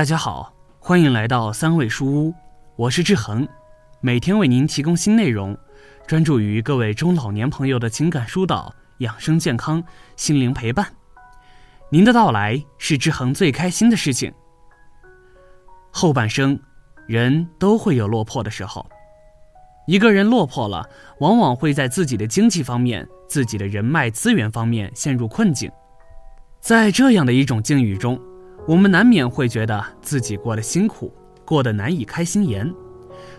大家好，欢迎来到三味书屋，我是志恒，每天为您提供新内容，专注于各位中老年朋友的情感疏导、养生健康、心灵陪伴。您的到来是志恒最开心的事情。后半生，人都会有落魄的时候。一个人落魄了，往往会在自己的经济方面、自己的人脉资源方面陷入困境。在这样的一种境遇中，我们难免会觉得自己过得辛苦，过得难以开心颜。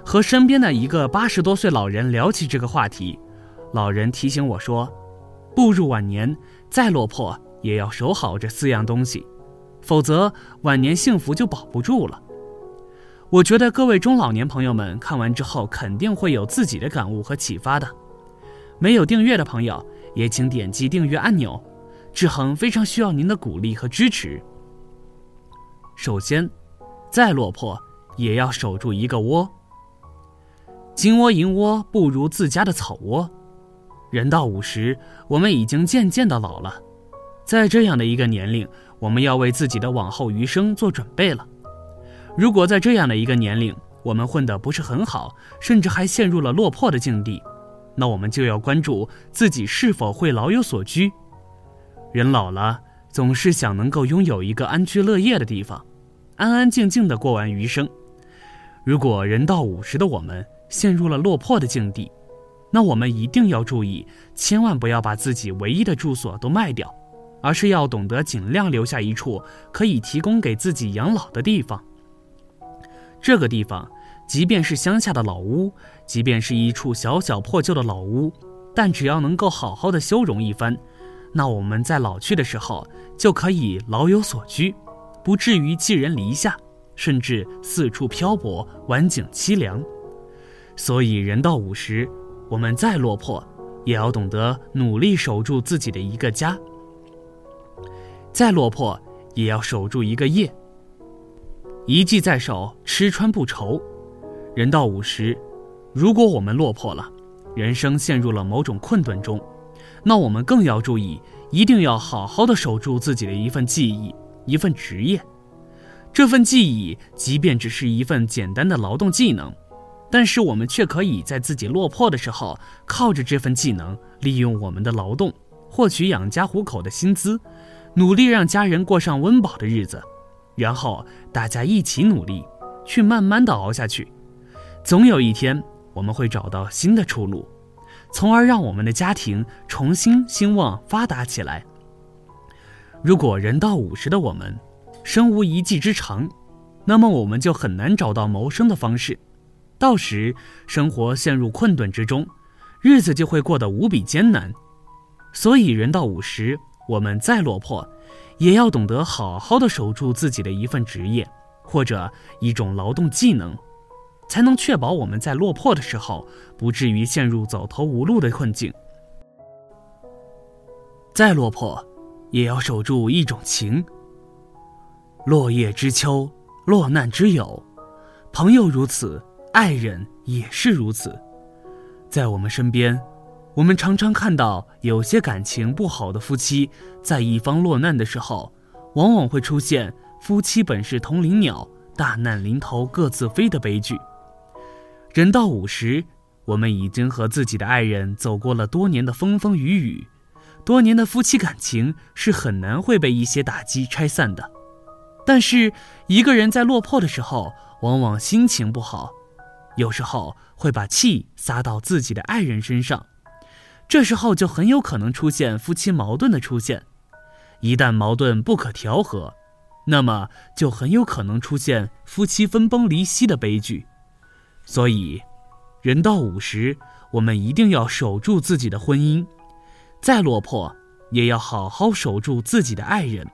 和身边的一个八十多岁老人聊起这个话题，老人提醒我说：“步入晚年，再落魄也要守好这四样东西，否则晚年幸福就保不住了。”我觉得各位中老年朋友们看完之后，肯定会有自己的感悟和启发的。没有订阅的朋友，也请点击订阅按钮。志恒非常需要您的鼓励和支持。首先，再落魄也要守住一个窝。金窝银窝不如自家的草窝。人到五十，我们已经渐渐的老了，在这样的一个年龄，我们要为自己的往后余生做准备了。如果在这样的一个年龄，我们混得不是很好，甚至还陷入了落魄的境地，那我们就要关注自己是否会老有所居。人老了，总是想能够拥有一个安居乐业的地方，安安静静的过完余生。如果人到五十的我们陷入了落魄的境地，那我们一定要注意，千万不要把自己唯一的住所都卖掉，而是要懂得尽量留下一处可以提供给自己养老的地方。这个地方，即便是乡下的老屋，即便是一处小小破旧的老屋，但只要能够好好的修容一番。那我们在老去的时候就可以老有所居，不至于寄人篱下，甚至四处漂泊，晚景凄凉。所以人到五十，我们再落魄，也要懂得努力守住自己的一个家；再落魄，也要守住一个业。一技在手，吃穿不愁。人到五十，如果我们落魄了，人生陷入了某种困顿中。那我们更要注意，一定要好好的守住自己的一份技艺、一份职业。这份技艺，即便只是一份简单的劳动技能，但是我们却可以在自己落魄的时候，靠着这份技能，利用我们的劳动，获取养家糊口的薪资，努力让家人过上温饱的日子，然后大家一起努力，去慢慢的熬下去，总有一天我们会找到新的出路。从而让我们的家庭重新兴旺发达起来。如果人到五十的我们，身无一技之长，那么我们就很难找到谋生的方式，到时生活陷入困顿之中，日子就会过得无比艰难。所以人到五十，我们再落魄，也要懂得好好的守住自己的一份职业，或者一种劳动技能。才能确保我们在落魄的时候不至于陷入走投无路的困境。再落魄，也要守住一种情。落叶知秋，落难知友，朋友如此，爱人也是如此。在我们身边，我们常常看到有些感情不好的夫妻，在一方落难的时候，往往会出现夫妻本是同林鸟，大难临头各自飞的悲剧。人到五十，我们已经和自己的爱人走过了多年的风风雨雨，多年的夫妻感情是很难会被一些打击拆散的。但是，一个人在落魄的时候，往往心情不好，有时候会把气撒到自己的爱人身上，这时候就很有可能出现夫妻矛盾的出现。一旦矛盾不可调和，那么就很有可能出现夫妻分崩离析的悲剧。所以，人到五十，我们一定要守住自己的婚姻，再落魄也要好好守住自己的爱人，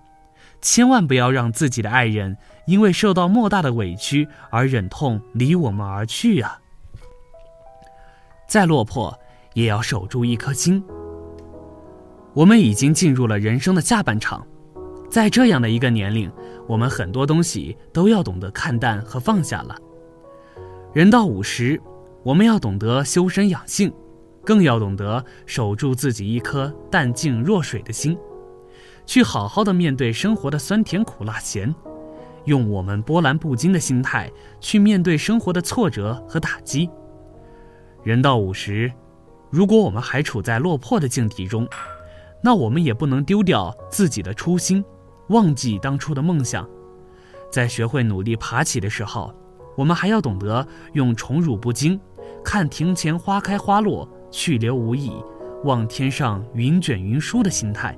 千万不要让自己的爱人因为受到莫大的委屈而忍痛离我们而去啊！再落魄也要守住一颗心。我们已经进入了人生的下半场，在这样的一个年龄，我们很多东西都要懂得看淡和放下了。人到五十，我们要懂得修身养性，更要懂得守住自己一颗淡静若水的心，去好好的面对生活的酸甜苦辣咸。用我们波澜不惊的心态去面对生活的挫折和打击。人到五十，如果我们还处在落魄的境地中，那我们也不能丢掉自己的初心，忘记当初的梦想。在学会努力爬起的时候，我们还要懂得用宠辱不惊、看庭前花开花落、去留无意、望天上云卷云舒的心态，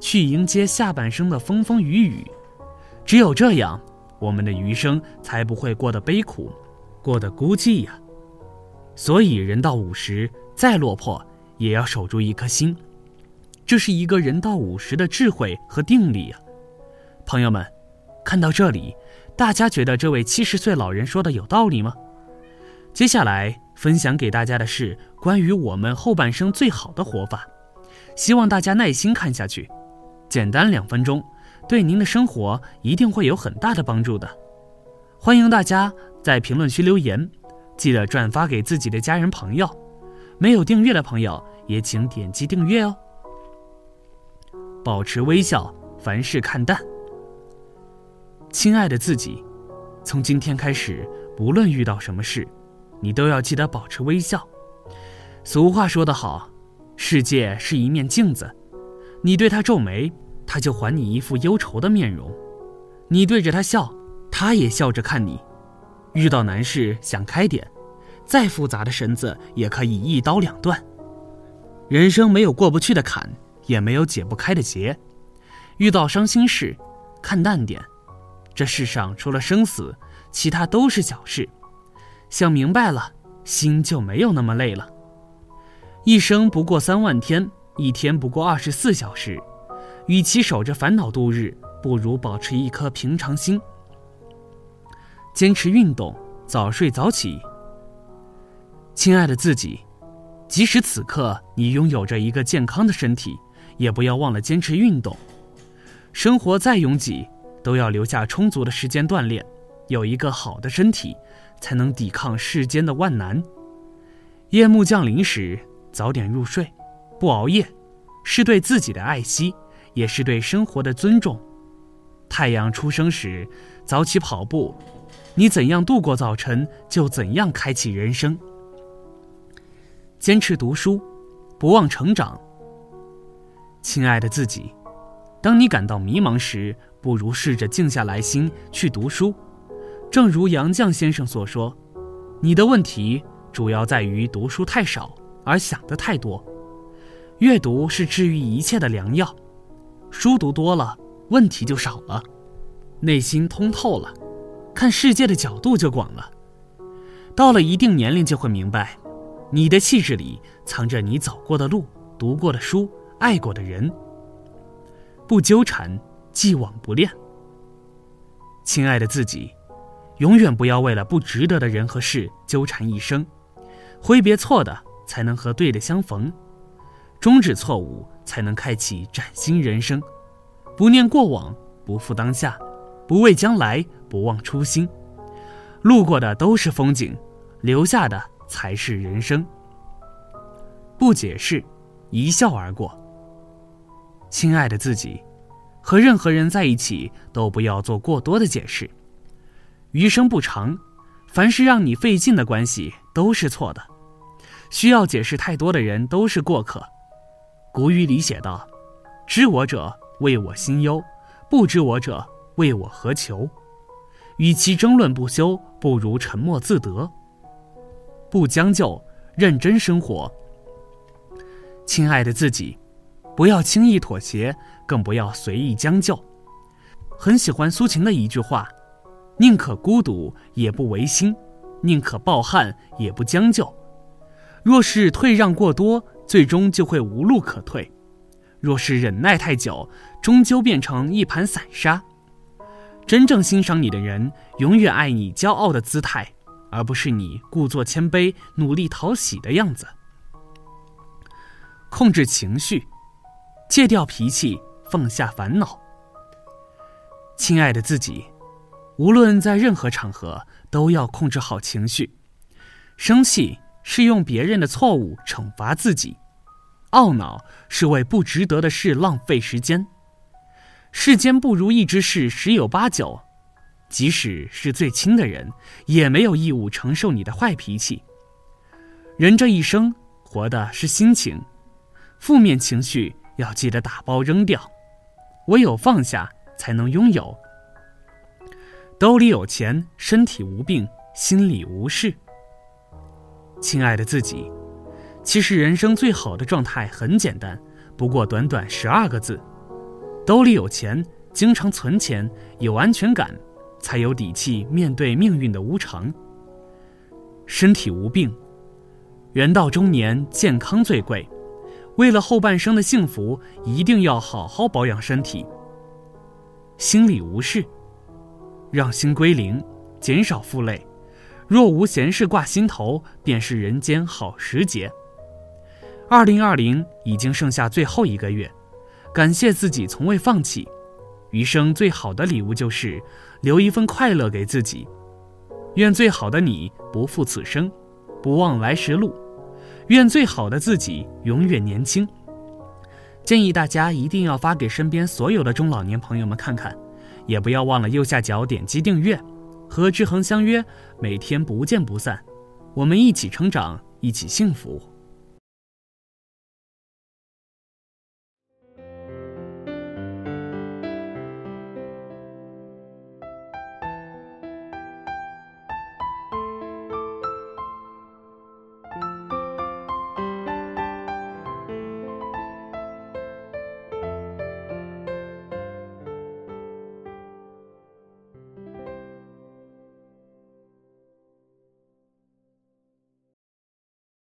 去迎接下半生的风风雨雨。只有这样，我们的余生才不会过得悲苦，过得孤寂呀。所以，人到五十，再落魄，也要守住一颗心。这是一个人到五十的智慧和定力呀。朋友们，看到这里，大家觉得这位七十岁老人说的有道理吗？接下来分享给大家的是关于我们后半生最好的活法，希望大家耐心看下去，简单两分钟。对您的生活一定会有很大的帮助的，欢迎大家在评论区留言，记得转发给自己的家人朋友。没有订阅的朋友也请点击订阅哦。保持微笑，凡事看淡。亲爱的自己，从今天开始，不论遇到什么事，你都要记得保持微笑。俗话说得好，世界是一面镜子，你对它皱眉。他就还你一副忧愁的面容，你对着他笑，他也笑着看你。遇到难事想开点，再复杂的绳子也可以一刀两断。人生没有过不去的坎，也没有解不开的结。遇到伤心事，看淡点。这世上除了生死，其他都是小事。想明白了，心就没有那么累了。一生不过三万天，一天不过二十四小时。与其守着烦恼度日，不如保持一颗平常心。坚持运动，早睡早起。亲爱的自己，即使此刻你拥有着一个健康的身体，也不要忘了坚持运动。生活再拥挤，都要留下充足的时间锻炼。有一个好的身体，才能抵抗世间的万难。夜幕降临时，早点入睡，不熬夜，是对自己的爱惜。也是对生活的尊重。太阳出生时，早起跑步，你怎样度过早晨，就怎样开启人生。坚持读书，不忘成长。亲爱的自己，当你感到迷茫时，不如试着静下来心去读书。正如杨绛先生所说：“你的问题主要在于读书太少，而想的太多。阅读是治愈一切的良药。”书读多了，问题就少了，内心通透了，看世界的角度就广了。到了一定年龄，就会明白，你的气质里藏着你走过的路、读过的书、爱过的人。不纠缠，既往不恋。亲爱的自己，永远不要为了不值得的人和事纠缠一生，挥别错的，才能和对的相逢。终止错误，才能开启崭新人生。不念过往，不负当下，不畏将来，不忘初心。路过的都是风景，留下的才是人生。不解释，一笑而过。亲爱的自己，和任何人在一起都不要做过多的解释。余生不长，凡是让你费劲的关系都是错的。需要解释太多的人都是过客。古语里写道：“知我者为我心忧，不知我者为我何求？与其争论不休，不如沉默自得。不将就，认真生活。亲爱的自己，不要轻易妥协，更不要随意将就。很喜欢苏秦的一句话：宁可孤独，也不违心；宁可抱憾，也不将就。若是退让过多，最终就会无路可退；若是忍耐太久，终究变成一盘散沙。真正欣赏你的人，永远爱你骄傲的姿态，而不是你故作谦卑、努力讨喜的样子。控制情绪，戒掉脾气，放下烦恼。亲爱的自己，无论在任何场合，都要控制好情绪。生气。是用别人的错误惩罚自己，懊恼是为不值得的事浪费时间。世间不如意之事十有八九，即使是最亲的人，也没有义务承受你的坏脾气。人这一生活的是心情，负面情绪要记得打包扔掉，唯有放下，才能拥有。兜里有钱，身体无病，心里无事。亲爱的自己，其实人生最好的状态很简单，不过短短十二个字：兜里有钱，经常存钱，有安全感。才有底气面对命运的无常。身体无病，人到中年健康最贵，为了后半生的幸福，一定要好好保养身体。心里无事，让心归零，减少负累。若无闲事挂心头，便是人间好时节。二零二零已经剩下最后一个月，感谢自己从未放弃。余生最好的礼物就是留一份快乐给自己。愿最好的你不负此生，不忘来时路。愿最好的自己永远年轻。建议大家一定要发给身边所有的中老年朋友们看看，也不要忘了右下角点击订阅。和志恒相约，每天不见不散。我们一起成长，一起幸福。